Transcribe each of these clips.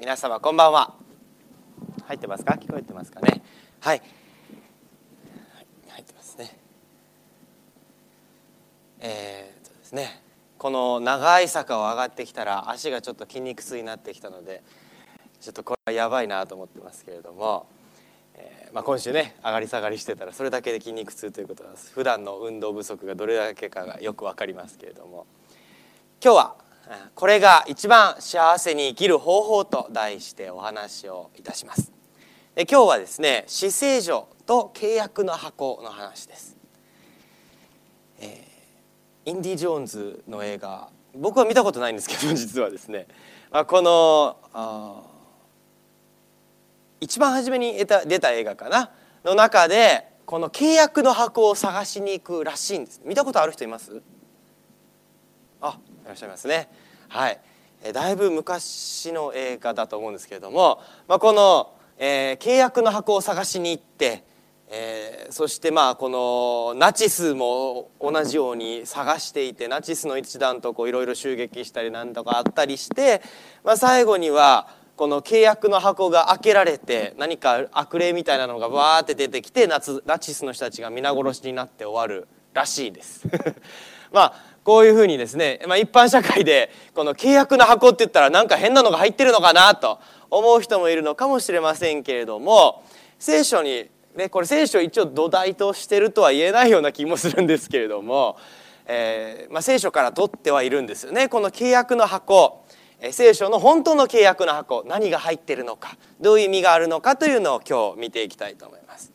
皆様こんばんは。入ってますか？聞こえてますかね？はい。入ってますね。えー、っとですね。この長い坂を上がってきたら足がちょっと筋肉痛になってきたのでちょっとこれはやばいなと思ってますけれども、えー、まあ、今週ね上がり下がりしてたらそれだけで筋肉痛ということは普段の運動不足がどれだけかがよく分かりますけれども。今日はこれが一番幸せに生きる方法と題してお話をいたします。で今日はですね死聖女と契約の箱の話です、えー、インディ・ジョーンズの映画僕は見たことないんですけど 実はですね。あこの一番初めに出た出た映画かな？の中でこの契約の箱を探しに行くらしいんです。見たことある人います？あらっしゃいますね。はい。えだいぶ昔の映画だと思うんですけれども、まあ、この、えー、契約の箱を探しに行って、えー、そしてまあこのナチスも同じように探していてナチスの一団といろいろ襲撃したりなんとかあったりして、まあ、最後にはこの契約の箱が開けられて何か悪霊みたいなのがわーって出てきてナチスの人たちが皆殺しになって終わるらしいです。まあこういうふうにですね、まあ、一般社会でこの契約の箱って言ったらなんか変なのが入ってるのかなと思う人もいるのかもしれませんけれども聖書にねこれ聖書一応土台としてるとは言えないような気もするんですけれども、えーまあ、聖書から取ってはいるんですよねこの契約の箱聖書の本当の契約の箱何が入ってるのかどういう意味があるのかというのを今日見ていきたいと思います。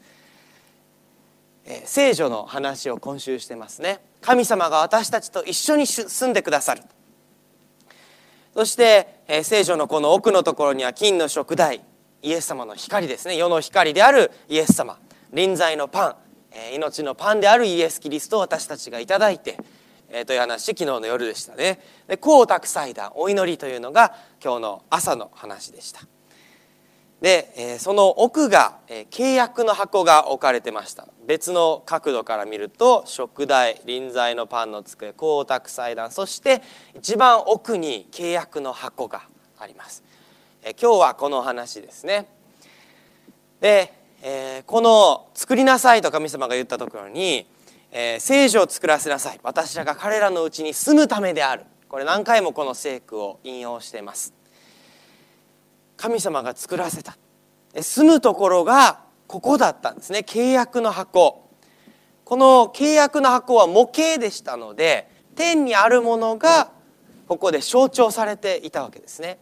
聖書の話を今週してますね。神様が私たちと一緒に住んでくださる。そしてえ聖書のこの奥のところには金の食台イエス様の光ですね。世の光であるイエス様。臨在のパン。え命のパンであるイエス・キリストを私たちがいただいてえー、という話昨日の夜でしたね。で光沢祭壇お祈りというのが今日の朝の話でした。で、え、その奥が、え、契約の箱が置かれてました。別の角度から見ると食台臨在のパンの机光沢祭壇そして一番奥に契約の箱があります、え、今日はこの話ですね。で、え、この「作りなさい」と神様が言ったところにえ、聖女を作らせなさい。私らが彼らのうちに住むためである。これ何回もこの聖句を引用しています。神様が作らせた。住むところがここだったんですね。契約の箱。この契約の箱は模型でしたので天にあるものがここで象徴されていたわけですね。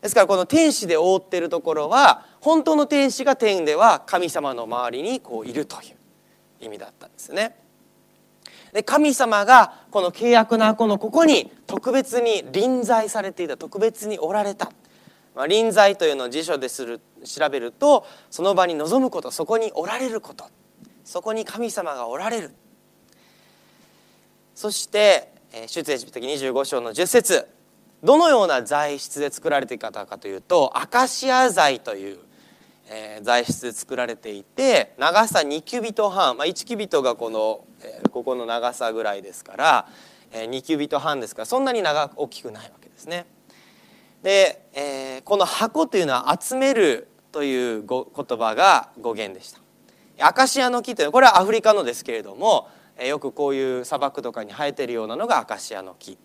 ですからこの天使で覆っているところは本当の天使が天では神様の周りにこういるという意味だったんですね。で神様がこの契約の箱のここに特別に臨在されていた特別におられた、まあ、臨在というのを辞書でする調べるとその場に臨むことそこにおられることそこに神様がおられるそして出エジプト記25章の10節どのような材質で作られていたかというとアカシア材というえー、材質で作られていて長さ2キュビット半、まあ、1キュビットがこの、えー、ここの長さぐらいですから、えー、2キュビット半ですからそんなに長く大きくないわけですね。で、えー、この箱というのは集めるという言葉が語源でした。アカシアの木というのはこれはアフリカのですけれどもよくこういう砂漠とかに生えてるようなのがアカシアの木。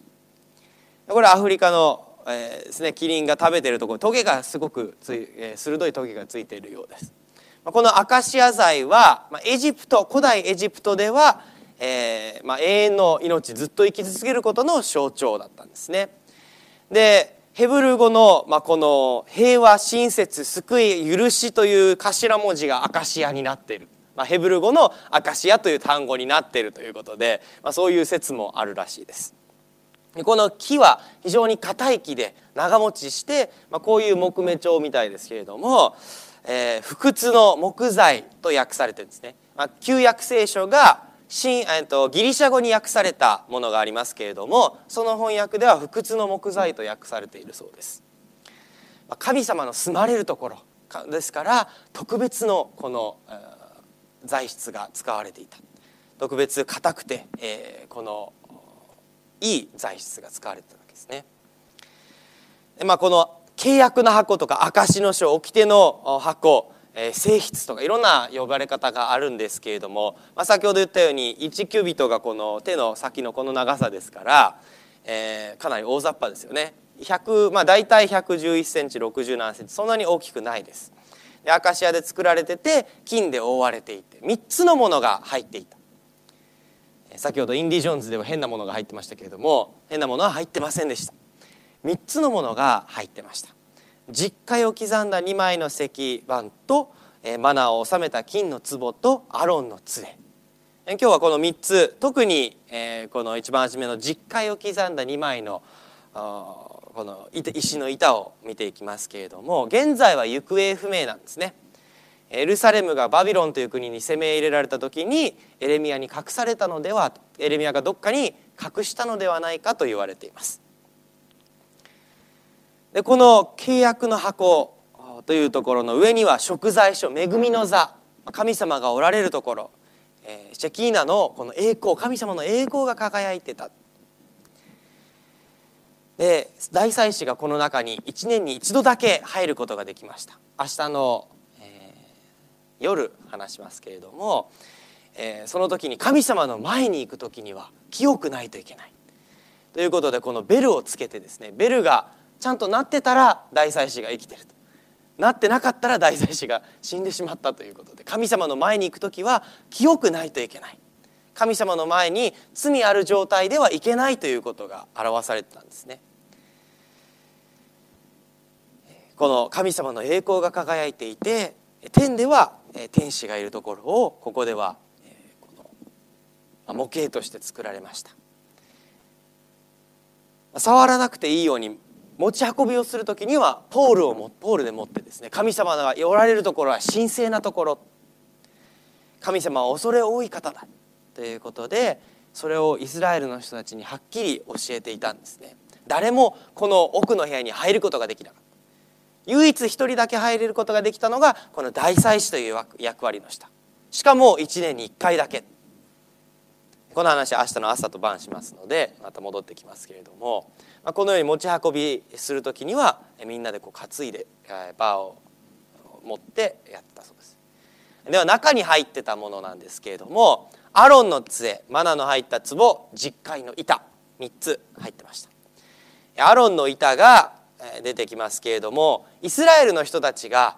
これはアフリカのえー、ですねキリンが食べてるところトゲがすごくつい、えー、鋭いトゲがついているようです。このアカシア材は、まあ、エジプト古代エジプトでは、えーまあ、永遠の命ずっと生き続けることの象徴だったんですね。でヘブル語の、まあ、この平和親切救い許しという頭文字がアカシアになっている、まあ、ヘブル語のアカシアという単語になっているということで、まあ、そういう説もあるらしいです。この木は非常に硬い木で長持ちして、まあ、こういう木目調みたいですけれども、えー、不屈の木材と訳されてるんですね。まあ、旧約聖書が新、えー、とギリシャ語に訳されたものがありますけれどもその翻訳では不屈の木材と訳されているそうです。神様の住まれるところですから特別のこの、えー、材質が使われていた特別硬くて、えー、このいい材質が使われてたわけですね。でまあ、この契約の箱とか証の書掟の箱え性質とかいろんな呼ばれ方があるんですけれども、まあ、先ほど言ったように1キュビットがこの手の先のこの長さですから、えー、かなり大雑把ですよね。100、まあ、大体111センチ60何センチそんなに大きくないです。でアカシアで作られてて金で覆われていて3つのものが入っていた。先ほどインディ・ジョーンズでは変なものが入ってましたけれども変なものは入ってませんでした。3つのものが入ってました。実会を刻んだ2枚の石板とマナーを収めた金の壺とアロンの杖今日はこの3つ特にこの一番初めの実会を刻んだ2枚のこの石の板を見ていきますけれども現在は行方不明なんですね。エルサレムがバビロンという国に攻め入れられた時にエレミアに隠されたのではエレミアがどっかに隠したのではないかと言われています。でこの契約の箱というところの上には食材所恵みの座神様がおられるところ。シェキーナのこの栄光神様の栄光が輝いてた。で大祭司がこの中に1年に一度だけ入ることができました。明日の、えー、夜話しますけれども、えー、その時に神様の前に行く時には清くないといけない。ということでこのベルをつけてですねベルがちゃんとなってたら大祭司が生きてると。なってなかったら大祭司が死んでしまったということで。神様の前に行く時は清くないといけない。神様の前に罪ある状態ではいけないということが表されてたんですね。この神様の栄光が輝いていて天では天使がいるところをここでは模型として作られました。触らなくていいように持ち運びをする時にはポールをもポールで持ってですね神様がおられるところは神聖なところ。神様は恐れ多い方だ。ということでそれをイスラエルの人たちにはっきり教えていたんですね。誰もこの奥の部屋に入ることができなかった。唯一一人だけ入れることができたのがこの大祭司という役割の下しかも1年に1回だけ。この話明日の朝と晩しますのでまた戻ってきますけれどもまあ、このように持ち運びする時にはみんなでこう担いでバーを持ってやったそうです。では中に入ってたものなんですけれどもアロンの杖マナの入った壺実会の板3つ入ってました。アロンの板が出てきますけれどもイスラエルの人たちが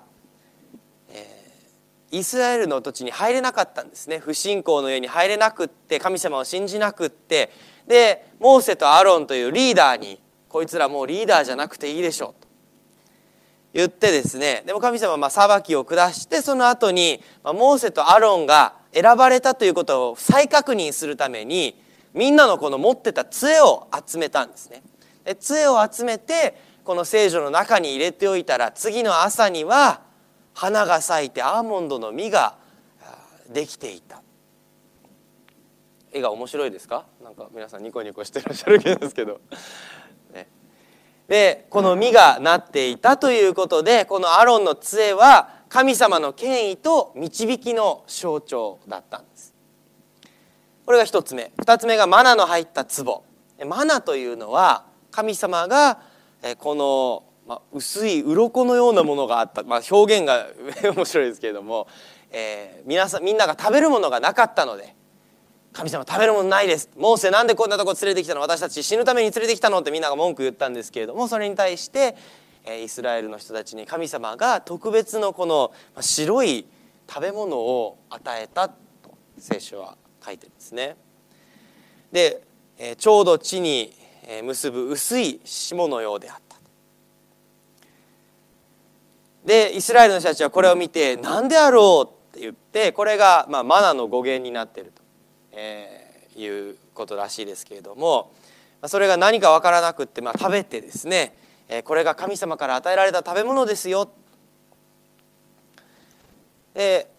イスラエルの土地に入れなかったんですね。不信仰の家に入れなくって神様を信じなくって。でモーセとアロンというリーダーにこいつらもうリーダーじゃなくていいでしょうと言ってですね。でも神様はま裁きを下してその後にモーセとアロンが選ばれたということを再確認するためにみんなのこの持ってた杖を集めたんですね。で杖を集めてこの聖女の中に入れておいたら次の朝には花が咲いてアーモンドの実ができていた。絵が面白いですか？なんか皆さんニコニコしてらっしゃるけですけど、ね、でこの実がなっていたということでこのアロンの杖は神様の権威と導きの象徴だったんです。これが一つ目。二つ目がマナの入った壺。マナというのは神様がこのまあ、薄い鱗のようなものがあった、まあ、表現が 面白いですけれども、えー、皆さんみんなが食べるものがなかったので神様食べるものないですモーセなんでこんなとこ連れてきたの？私たち死ぬために連れてきたの？ってみんなが文句言ったんですけれどもそれに対してえイスラエルの人たちに神様が特別のこの白い食べ物を与えたと聖書は書いてるんですね。でえちょうど地に結ぶ薄い霜のようであった。でイスラエルの人たちはこれを見て何であろう？って言ってこれがまあマナの語源になってると。えー、いうことらしいですけれどもそれが何か分からなくって、まあ、食べてですねえこれが神様から与えられた食べ物ですよ。で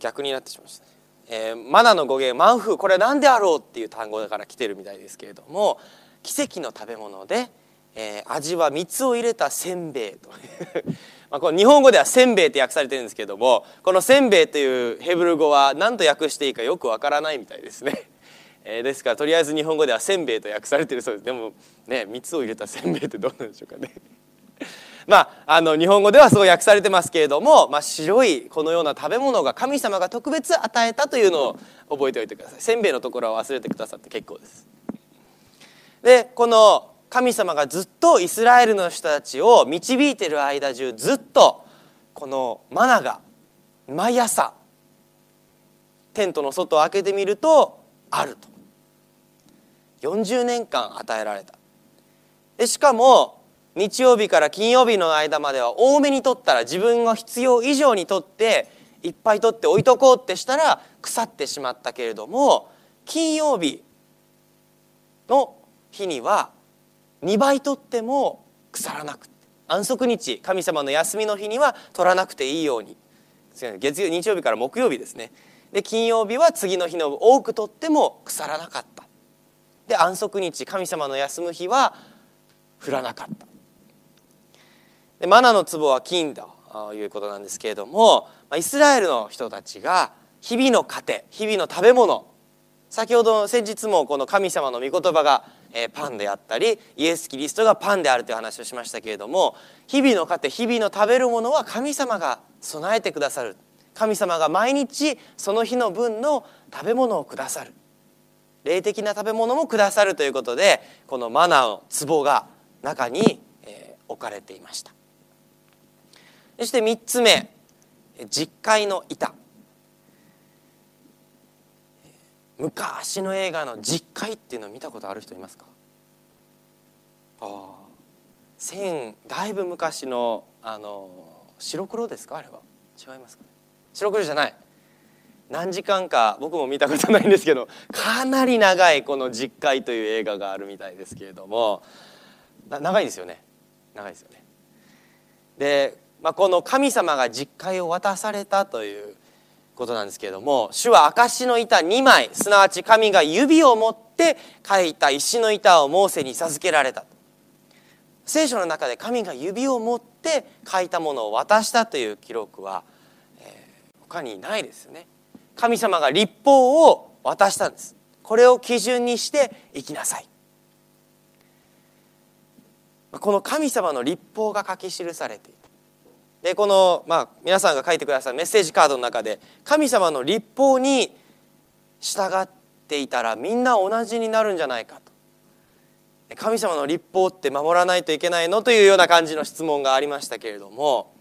逆になってしまいましたね、えー、マナの語源マンフーこれは何であろう？っていう単語だから来てるみたいですけれども奇跡の食べ物で、えー、味は蜜を入れたせんべいと まあ、この日本語ではせんべいって訳されてるんですけどもこのせんべいというヘブル語は何と訳していいかよくわからないみたいですね。えー、ですからとりあえず日本語ではせんべいと訳されてるそうですでもね蜜を入れたせんべいってどうなんでしょうかね。まあ、あの日本語ではそう訳されてますけれども、まあ、白いこのような食べ物が神様が特別与えたというのを覚えておいてくださいせんべいのところは忘れてくださって結構ですでこの神様がずっとイスラエルの人たちを導いてる間中ずっとこのマナが毎朝テントの外を開けてみるとあると。40年間与えられた。でしかも日曜日から金曜日の間までは多めに取ったら自分が必要以上に取っていっぱい取って置いとこうってしたら腐ってしまったけれども金曜日の日には2倍取っても腐らなくて安息日神様の休みの日には取らなくていいように。月曜日曜日から木曜日ですね。で金曜日は次の日の多く取っても腐らなかった。で安息日神様の休む日は降らなかった。でマナの壺は金だということなんですけれどもイスラエルの人たちが日々の糧日々の食べ物先ほど先日もこの神様の御言葉がパンであったりイエス・キリストがパンであるという話をしましたけれども日々の糧日々の食べるものは神様が備えてくださる。神様が毎日その日の分の食べ物をくださる。霊的な食べ物もくださるということでこのマナーの壺が中に置かれていました。そして3つ目実会の板。昔の映画の実会っていうのを見たことある人いますか？ああ。千だいぶ昔のあの白黒ですか？あれは。違いますか、ね、白黒じゃない。何時間か僕も見たことないんですけどかなり長いこの「実会」という映画があるみたいですけれども長いですよね。長いですよね。で、まあ、この神様が実会を渡されたということなんですけれども主は証の板2枚すなわち神が指を持って書いた石の板をモーセに授けられた。聖書の中で神が指を持って書いたものを渡したという記録は、えー、他にないですよね。神様が立法を渡したんです。これを基準にして生きなさい。この神様の立法が書き記されているでこの、まあ、皆さんが書いてくださるメッセージカードの中で神様の立法に従っていたらみんな同じになるんじゃないかと。神様の立法って守らないといけないのというような感じの質問がありましたけれども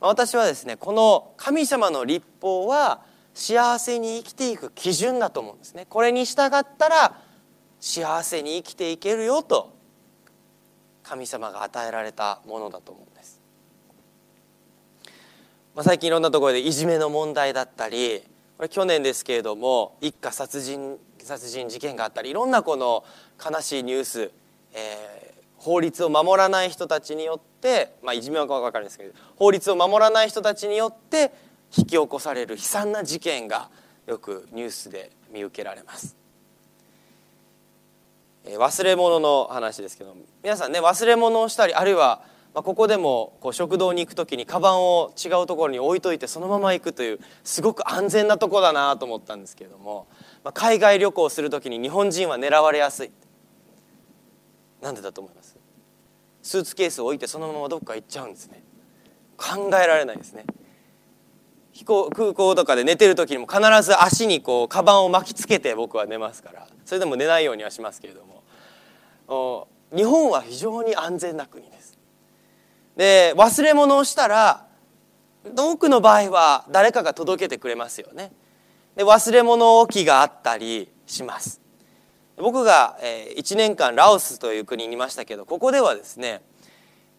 私はですねこの神様の立法は幸せに生きていく基準だと思うんですね。これに従ったら幸せに生きていけるよと神様が与えられたものだと思うんです。まあ、最近いろんなところでいじめの問題だったりこれ去年ですけれども一家殺人殺人事件があったりいろんなこの悲しいニュース、えー、法律を守らない人たちによって、まあ、いじめは分かるんですけど法律を守らない人たちによって引き起こされる悲惨な事件がよくニュースで見受けられます。忘れ物の話ですけど皆さんね忘れ物をしたりあるいはまあ、ここでもこう食堂に行く時にカバンを違うところに置いといてそのまま行くというすごく安全なとこだなと思ったんですけれども、まあ、海外旅行する時に日本人は狙われやすい。なんでだと思います？スーツケースを置いてそのままどっか行っちゃうんですね。考えられないですね。飛行空港とかで寝てる時にも必ず足にこうカバンを巻きつけて僕は寝ますから。それでも寝ないようにはしますけれども。日本は非常に安全な国ですで忘れ物をしたら多くの場合は誰かが届けてくれますよね。で忘れ物置きがあったりします。僕が1年間ラオスという国にいましたけどここではですね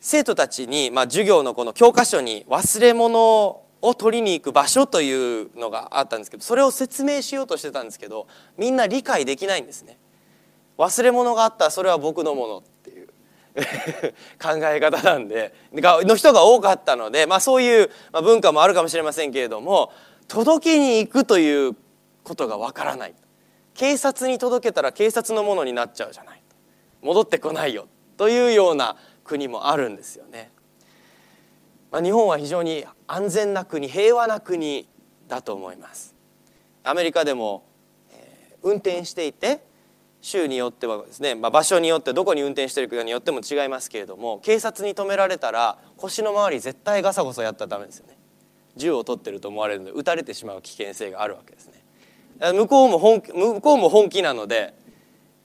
生徒たちに、まあ、授業のこの教科書に忘れ物を取りに行く場所というのがあったんですけどそれを説明しようとしてたんですけどみんな理解できないんですね。忘れ物があったらそれは僕のもの。って考え方なんでの人が多かったので、まあ、そういう文化もあるかもしれませんけれども届けに行くということがわからない警察に届けたら警察のものになっちゃうじゃない戻ってこないよというような国もあるんですよね。まあ、日本は非常に安全な国平和な国だと思います。アメリカでも、えー、運転していて州によってはですね、まあ、場所によってどこに運転してるかによっても違いますけれども警察に止められたら腰の周り絶対ガサゴソやったらダメですよね銃を取ってると思われるので撃たれてしまう危険性があるわけですね向こうも本向こうも本気なので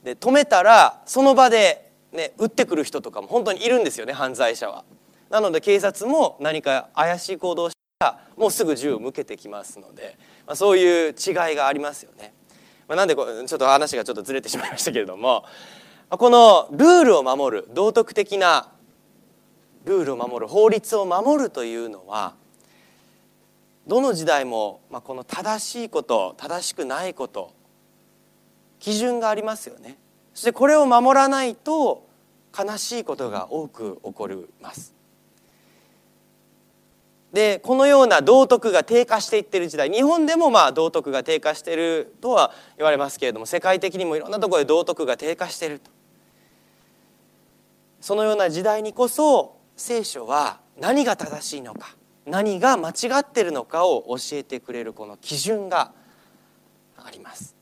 で止めたらその場で、ね、撃ってくる人とかも本当にいるんですよね犯罪者は。なので警察も何か怪しい行動をしたらもうすぐ銃を向けてきますので、まあ、そういう違いがありますよね。まあ、なんでちょっと話がちょっとずれてしまいましたけれども このルールを守る道徳的なルールを守る法律を守るというのはどの時代も、まあ、この正しいこと正しくないこと基準がありますよね。そしてこれを守らないと悲しいことが多く起こります。でこのような道徳が低下していってる時代。日本でもまあ道徳が低下してるとは言われますけれども世界的にもいろんなところで道徳が低下してると。そのような時代にこそ聖書は何が正しいのか何が間違ってるのかを教えてくれるこの基準があります。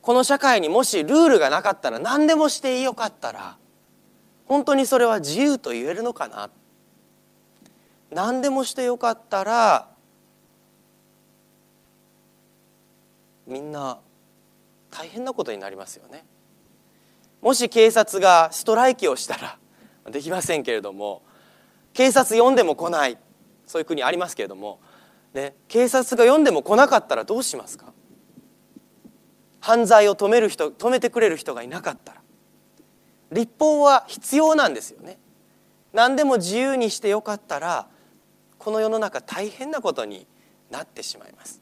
この社会にもしルールがなかったら何でもしてよかったら本当にそれは自由と言えるのかな。何でもしてよかったらみんな大変なことになりますよね。もし警察がストライキをしたらできませんけれども警察呼んでも来ないそういう国ありますけれども、ね、警察が呼んでも来なかったらどうしますか？犯罪を止める人止めてくれる人がいなかったら。立法は必要なんですよね。何でも自由にしてよかったらこの世の中大変なことになってしまいます、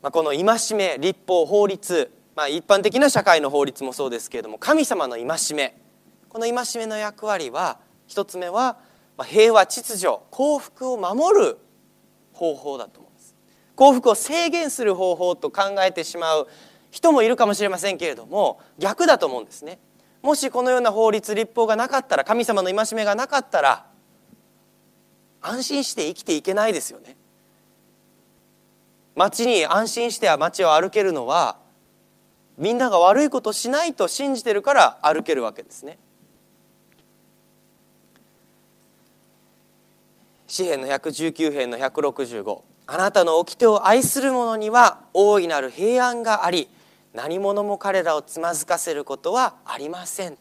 まあ、この戒め立法法律、まあ、一般的な社会の法律もそうですけれども神様の戒めこの戒めの役割は一つ目は平和秩序幸福を守る方法だと思います。幸福を制限する方法と考えてしまう人もいるかもしれませんけれども逆だと思うんですね。もしこのような法律立法がなかったら神様の戒めがなかったら安心して生きていけないですよね。街に安心して街を歩けるのはみんなが悪いことしないと信じてるから歩けるわけですね。詩篇の119編の165あなたの掟を愛する者には大いなる平安があり何者も彼らをつまずかせることはありません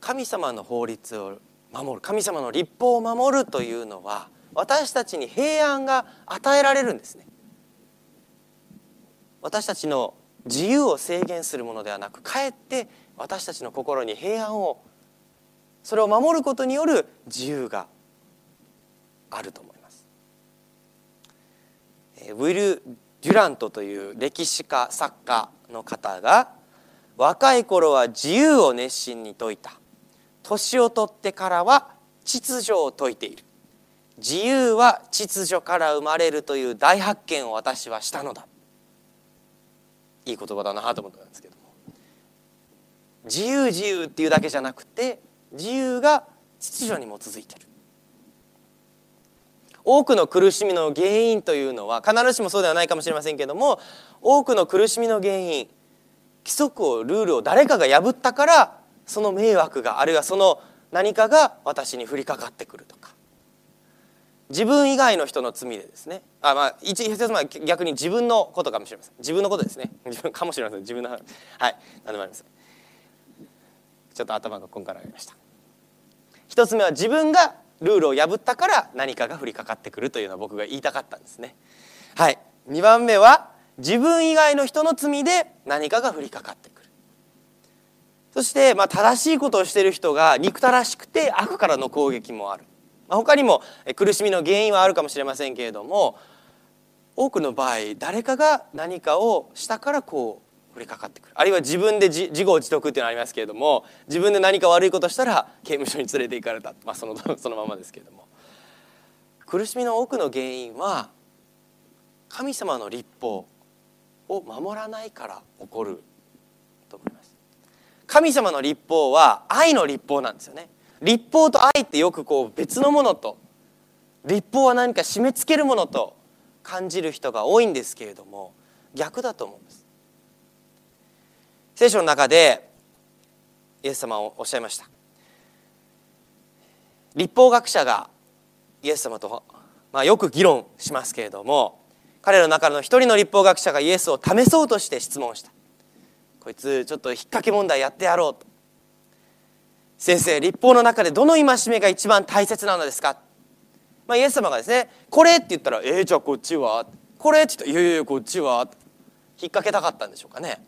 神様の法律を守る神様の立法を守るというのは私たちに平安が与えられるんですね私たちの自由を制限するものではなくかえって私たちの心に平安をそれを守ることによる自由があると思います。ウィル・デュラントという歴史家作家の方が若い頃は自由を熱心に説いた。年を取ってからは秩序を説いている。自由は秩序から生まれるという大発見を私はしたのだ。いい言葉だなと思ったんですけども。自由自由っていうだけじゃなくて自由が秩序に基づいている。多くの苦しみの原因というのは必ずしもそうではないかもしれませんけども多くの苦しみの原因規則をルールを誰かが破ったからその迷惑があるいはその何かが私に降りかかってくるとか。自分以外の人の罪でですね。あまあ一つは逆に自分のことかもしれません。自分のことですね。自分かもしれません。自分のはい。何でもありませんちょっと頭がこんからありました。一つ目は自分がルールを破ったから何かが降りかかってくるというのは僕が言いたかったんですね。はい。2番目は自分以外の人の罪で何かが降りかかってくる。そして、まあ、正しいことをしている人が憎たらしくて悪からの攻撃もある、まあ、他にも苦しみの原因はあるかもしれませんけれども多くの場合誰かが何かをしたからこう降りかかってくる。あるいは自分で自業自得っていうのありますけれども自分で何か悪いことしたら刑務所に連れて行かれた、まあ、その そのままですけれども。苦しみの多くの原因は神様の立法を守らないから起こると思います。神様の立法は愛の立法なんですよね。立法と愛ってよくこう別のものと立法は何か締め付けるものと感じる人が多いんですけれども逆だと思うんです。聖書の中でイエス様をおっしゃいました。立法学者がイエス様と、まあ、よく議論しますけれども彼の中の一人の立法学者がイエスを試そうとして質問した。こいつちょっと引っ掛け問題やってやろうと。先生立法の中でどの戒めが一番大切なのですか？まあ、イエス様がですね「これ」って言ったら「えー、じゃあこっちは?」これって言ったら「いやいやこっちは?」引っ掛けたかったんでしょうかね。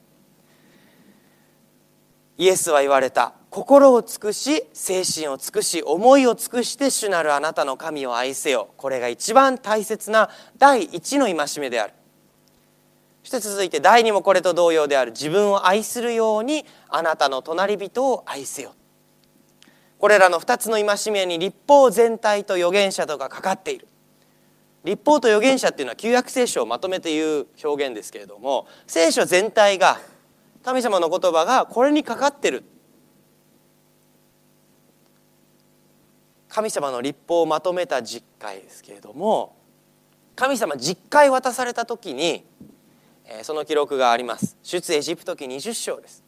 イエスは言われた。心を尽くし精神を尽くし思いを尽くして主なるあなたの神を愛せよ。これが一番大切な第一の戒めである。そして続いて第二もこれと同様である。自分を愛するようにあなたの隣人を愛せよ。これらの2つの戒めに立法全体と預言者とがかかっている。立法と預言者っていうのは旧約聖書をまとめて言う表現ですけれども聖書全体が神様の言葉がこれにかかってる神様の立法をまとめた実会ですけれども神様実会渡された時にその記録があります出エジプト記20章です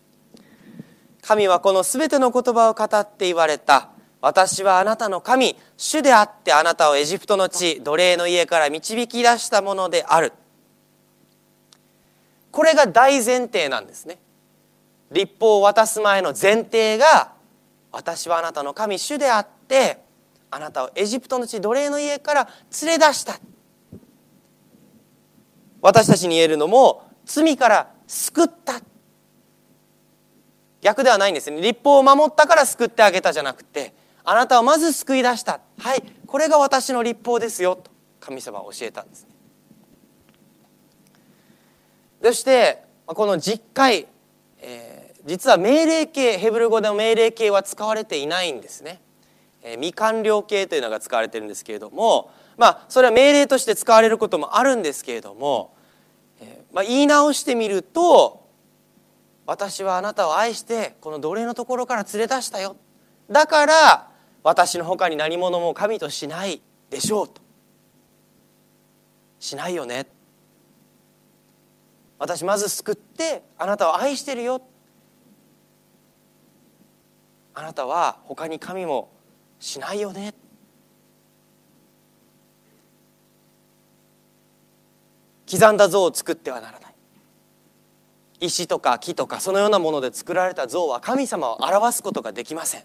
神はこのすべての言葉を語って言われた。私はあなたの神、主であってあなたをエジプトの地、奴隷の家から導き出したものである。これが大前提なんですね。立法を渡す前の前提が、私はあなたの神、主であって、あなたをエジプトの地、奴隷の家から連れ出した。私たちに言えるのも、罪から救った。逆ではないんですね立法を守ったから救ってあげたじゃなくてあなたをまず救い出したはいこれが私の立法ですよと神様は教えたんですねそしてこの実会、えー、実は命令形ヘブル語での命令形は使われていないんですね、えー、未完了形というのが使われてるんですけれどもまあそれは命令として使われることもあるんですけれども、えーまあ、言い直してみると私はあなたを愛してこの奴隷のところから連れ出したよ。だから私の他に何者も神としないでしょうと。しないよね。私まず救ってあなたを愛してるよ。あなたは他に神もしないよね。刻んだ像を作ってはならない。石とか木とかそのようなもので作られた像は神様を表すことができません。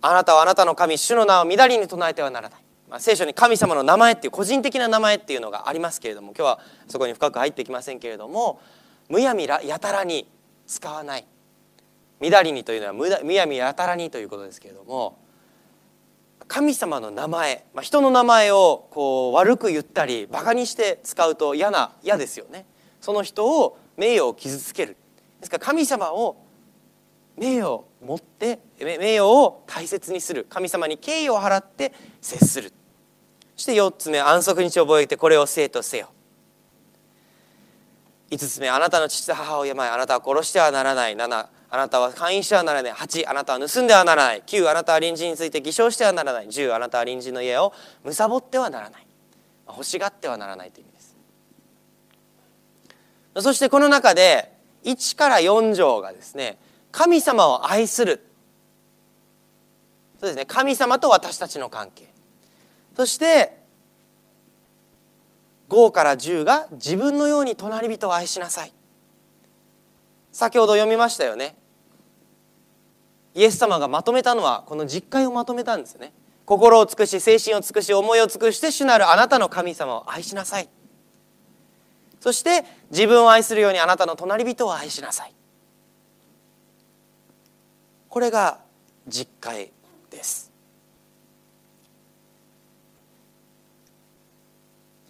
あなたはあなたの神主の名をみだりに唱えてはならない、まあ、聖書に神様の名前っていう個人的な名前っていうのがありますけれども今日はそこに深く入ってきませんけれどもむやみらやたらに使わない。みだりにというのはむやみやたらにということですけれども神様の名前、まあ、人の名前をこう悪く言ったりバカにして使うと嫌な嫌ですよね。その人を名誉を傷つける。ですから神様を名誉を持って名誉を大切にする。神様に敬意を払って接する。そして4つ目安息日を覚えてこれを生とせよ。5つ目あなたの父と母を病あなたは殺してはならない。7あなたは勧誘してはならない。8あなたは盗んではならない。9あなたは隣人について偽証してはならない。10あなたは隣人の家を貪ってはならない。欲しがってはならないという意味です。そしてこの中で1から4条がですね神様を愛する。そうですね。神様と私たちの関係。そして5から10が自分のように隣人を愛しなさい。先ほど読みましたよね。イエス様がまとめたのはこの実会をまとめたんですよね。心を尽くし精神を尽くし思いを尽くして主なるあなたの神様を愛しなさい。そして自分を愛するようにあなたの隣人を愛しなさい。これが実会です。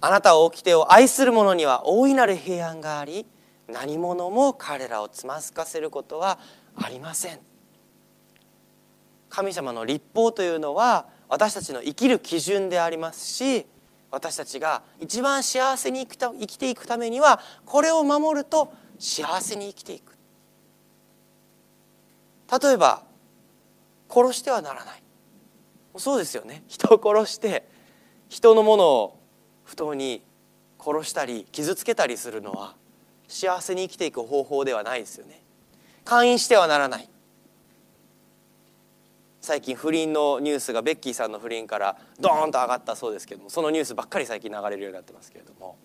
あなたを掟を愛する者には大いなる平安があり何者も彼らをつまずかせることはありません。神様の立法というのは私たちの生きる基準でありますし私たちが一番幸せに生きていくためにはこれを守ると幸せに生きていく。例えば殺してはならない。そうですよね。人を殺して人のものを不当に殺したり傷つけたりするのは幸せに生きていく方法ではないですよね。会員してはならない。最近不倫のニュースがベッキーさんの不倫からドーンと上がったそうですけどもそのニュースばっかり最近流れるようになってますけれども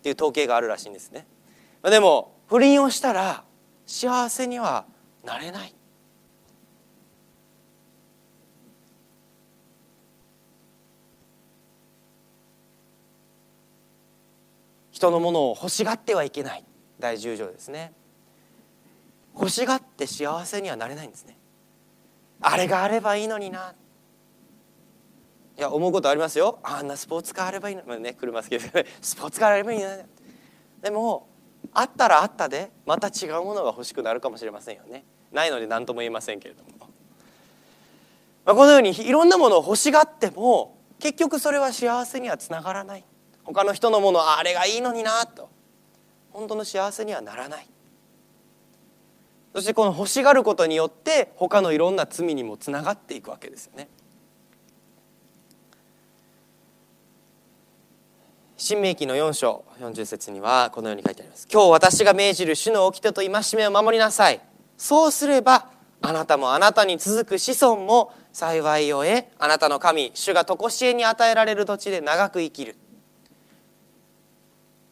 っていう統計があるらしいんですね。でも不倫をしたら幸せにはなれない。人のものを欲しがってはいけない。第10条ですね。欲しがって幸せにはなれないんですね。あれがあればいいのにな。いや思うことありますよ。あんなスポーツカーあればいいの。にね車好きですけどスポーツカーあればいいのにでもあったらあったでまた違うものが欲しくなるかもしれませんよね。ないので何とも言えませんけれども、まあ、このようにいろんなものを欲しがっても結局それは幸せにはつながらない。他の人のものあれがいいのになと。本当の幸せにはならない。そしてこの欲しがることによって他のいろんな罪にもつながっていくわけですよね。新明記の4章40節にはこのように書いてあります。今日私が命じる主の掟と戒めを守りなさい。そうすればあなたもあなたに続く子孫も幸いを得あなたの神主が常しえに与えられる土地で長く生きる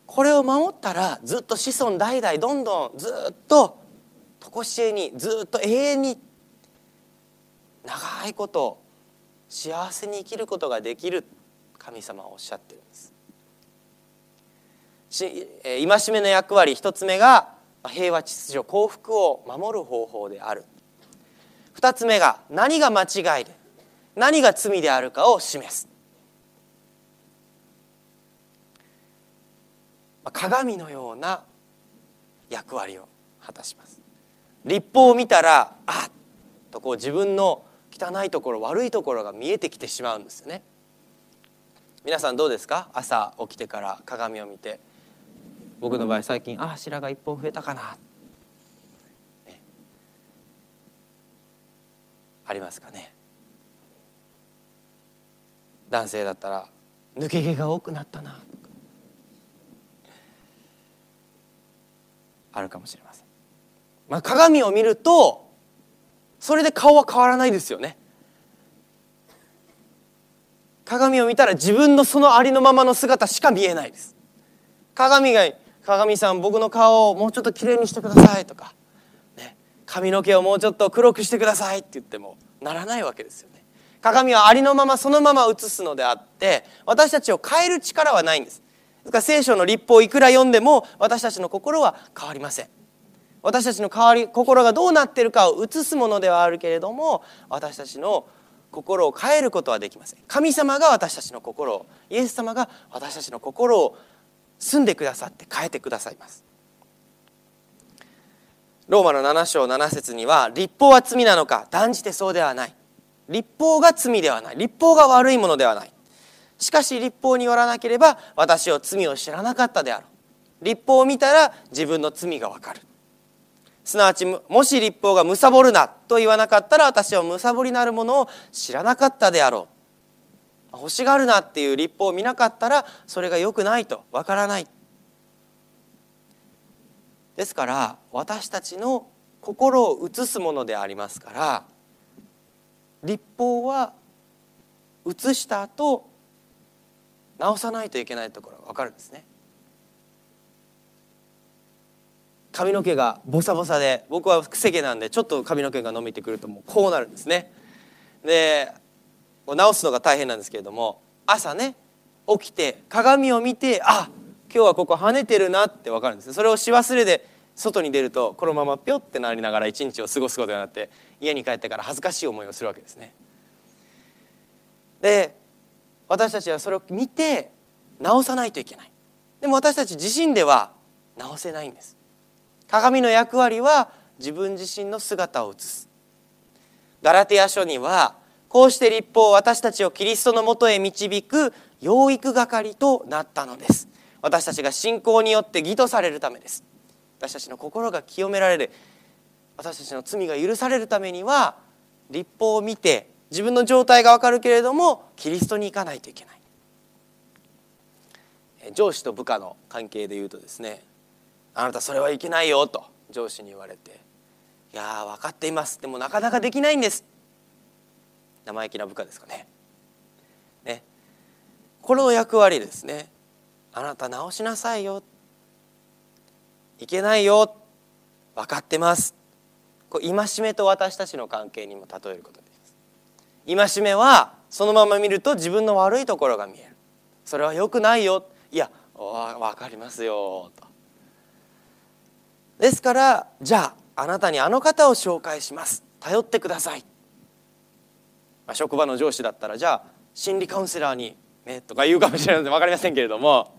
これを守ったらずっと子孫代々どんどんずっと常しえにずっと永遠に長いこと幸せに生きることができる神様はおっしゃってるんです。戒めの役割一つ目が平和秩序幸福を守る方法である。二つ目が何が間違いで何が罪であるかを示す。鏡のような役割を果たします。立法を見たらあっとこう自分の汚いところ悪いところが見えてきてしまうんですよね。皆さんどうですか？朝起きてから鏡を見て。僕の場合最近あ白が一本増えたかな、ね、ありますかね？男性だったら抜け毛が多くなったな。あるかもしれません、まあ、鏡を見るとそれで顔は変わらないですよね。鏡を見たら自分のそのありのままの姿しか見えないです。鏡が鏡さん僕の顔をもうちょっときれいにしてくださいとか、ね、髪の毛をもうちょっと黒くしてくださいって言ってもならないわけですよね。鏡はありのままそのまま映すのであって私たちを変える力はないんです。ですから聖書の立法をいくら読んでも私たちの心は変わりません。私たちの変わり心がどうなっているかを映すものではあるけれども私たちの心を変えることはできません。神様が私たちの心をイエス様が私たちの心を住んでくださって変えてくださいます。ローマの7章7節には立法は罪なのか断じてそうではない。立法が罪ではない。立法が悪いものではない。しかし立法によらなければ私を罪を知らなかったであろう。立法を見たら自分の罪がわかる。すなわちもし立法が貪るなと言わなかったら私は貪りなるものを知らなかったであろう。欲しがるなっていう立法を見なかったらそれが良くないとわからない。ですから私たちの心を映すものでありますから立法は映した後直さないといけないところが分かるんですね。髪の毛がボサボサで僕は癖毛なんでちょっと髪の毛が伸びてくるともうこうなるんですね。で直すのが大変なんですけれども朝ね起きて鏡を見てあ今日はここ跳ねてるなって分かるんですそれをし忘れで外に出るとこのままぴょってなりながら一日を過ごすことになって家に帰ってから恥ずかしい思いをするわけですね。で私たちはそれを見て直さないといけない。でも私たち自身では直せないんです。鏡の役割は自分自身の姿を映す。ガラテヤ書にはこうして立法私たちをキリストのもとへ導く養育係となったのです。私たちが信仰によって義とされるためです。私たちの心が清められる。私たちの罪が許されるためには立法を見て自分の状態がわかるけれどもキリストに行かないといけない。上司と部下の関係でいうとですね「あなたそれはいけないよ」と上司に言われて「いや分かっています。でもなかなかできないんです」生意気な部下ですかね。ね。この役割ですね。あなた直しなさいよ。いけないよ。分かってます。これ戒めと私たちの関係にも例えることです。戒めはそのまま見ると自分の悪いところが見える。それは良くないよ。いや分かりますよと。ですからじゃああなたにあの方を紹介します。頼ってください、まあ、職場の上司だったらじゃあ心理カウンセラーにねとか言うかもしれないので分かりませんけれども。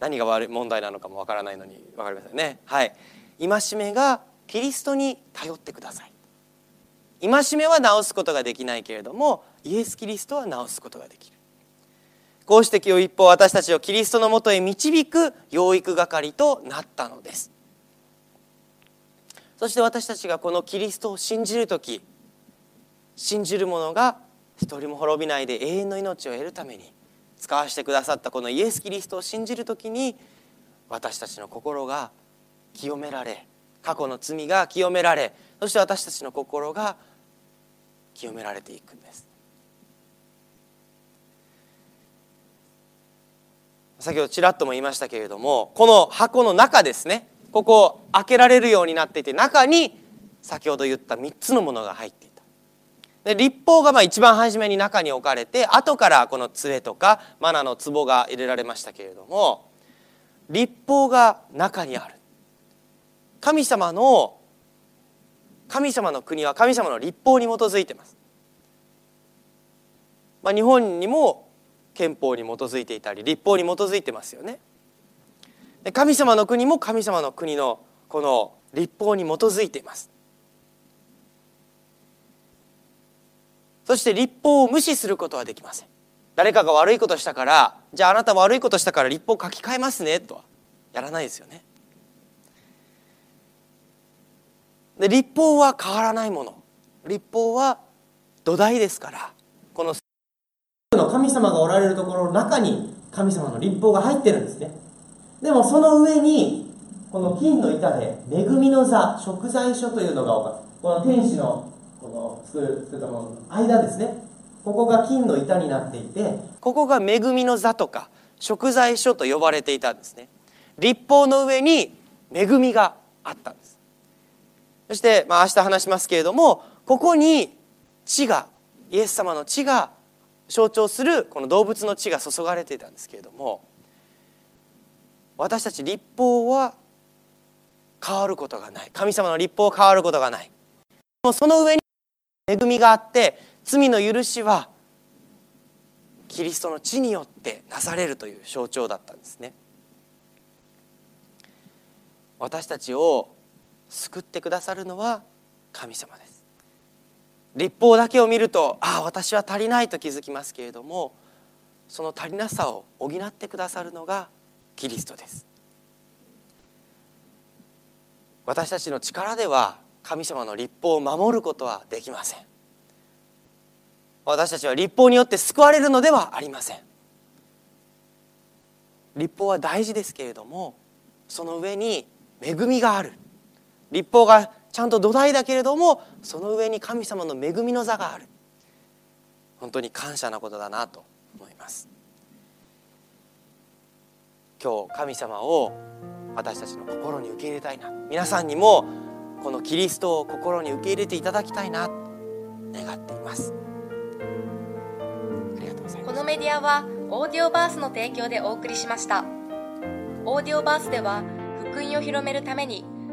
何が悪い問題なのかもわからないのに分かりませんね。はい。戒めがキリストに頼ってください。戒めは治すことができないけれどもイエス・キリストは治すことができる。こうして今日一方私たちをキリストのもとへ導く養育係となったのですそして私たちがこのキリストを信じる時信じる者が一人も滅びないで永遠の命を得るために使わせてくださったこのイエス・キリストを信じる時に私たちの心が清められ過去の罪が清められそして私たちの心が清められていくんです。先ほどちらっとも言いましたけれどもこの箱の中ですねここ開けられるようになっていて中に先ほど言った3つのものが入っていたで立法がまあ一番初めに中に置かれて後からこの杖とかマナの壺が入れられましたけれども立法が中にある神様の神様の国は神様の立法に基づいてます。まあ、日本にも憲法に基づいていたり立法に基づいてますよね。で神様の国も神様の国のこの立法に基づいています。そして立法を無視することはできません。誰かが悪いことしたからじゃああなた悪いことしたから立法を書き換えますねとはやらないですよね。で立法は変わらないもの立法は土台ですからこのの神様がおられるところの中に神様の立法が入ってるんですね。でもその上にこの金の板で恵みの座食材所というのがこの天使のこの作る作ったものの間ですね。ここが金の板になっていてここが恵みの座とか食材所と呼ばれていたんですね。立法の上に恵みがあったんです。そして、まあ、明日話しますけれどもここに血がイエス様の血が象徴するこの動物の血が注がれていたんですけれども私たち立法は変わることがない。神様の立法は変わることがない。もうその上に恵みがあって罪の許しはキリストの血によってなされるという象徴だったんですね。私たちを救ってくださるのは神様です。立法だけを見るとああ私は足りないと気づきますけれどもその足りなさを補ってくださるのがキリストです。私たちの力では神様の立法を守ることはできません。私たちは立法によって救われるのではありません。立法は大事ですけれどもその上に恵みがある。立法がちゃんと土台だけれどもその上に神様の恵みの座がある。本当に感謝なことだなと思います。今日神様を私たちの心に受け入れたいな。皆さんにもこのキリストを心に受け入れていただきたいな。願っています。このメディアはオーディオバースの提供でお送りしました。オーディオバースでは福音を広めるために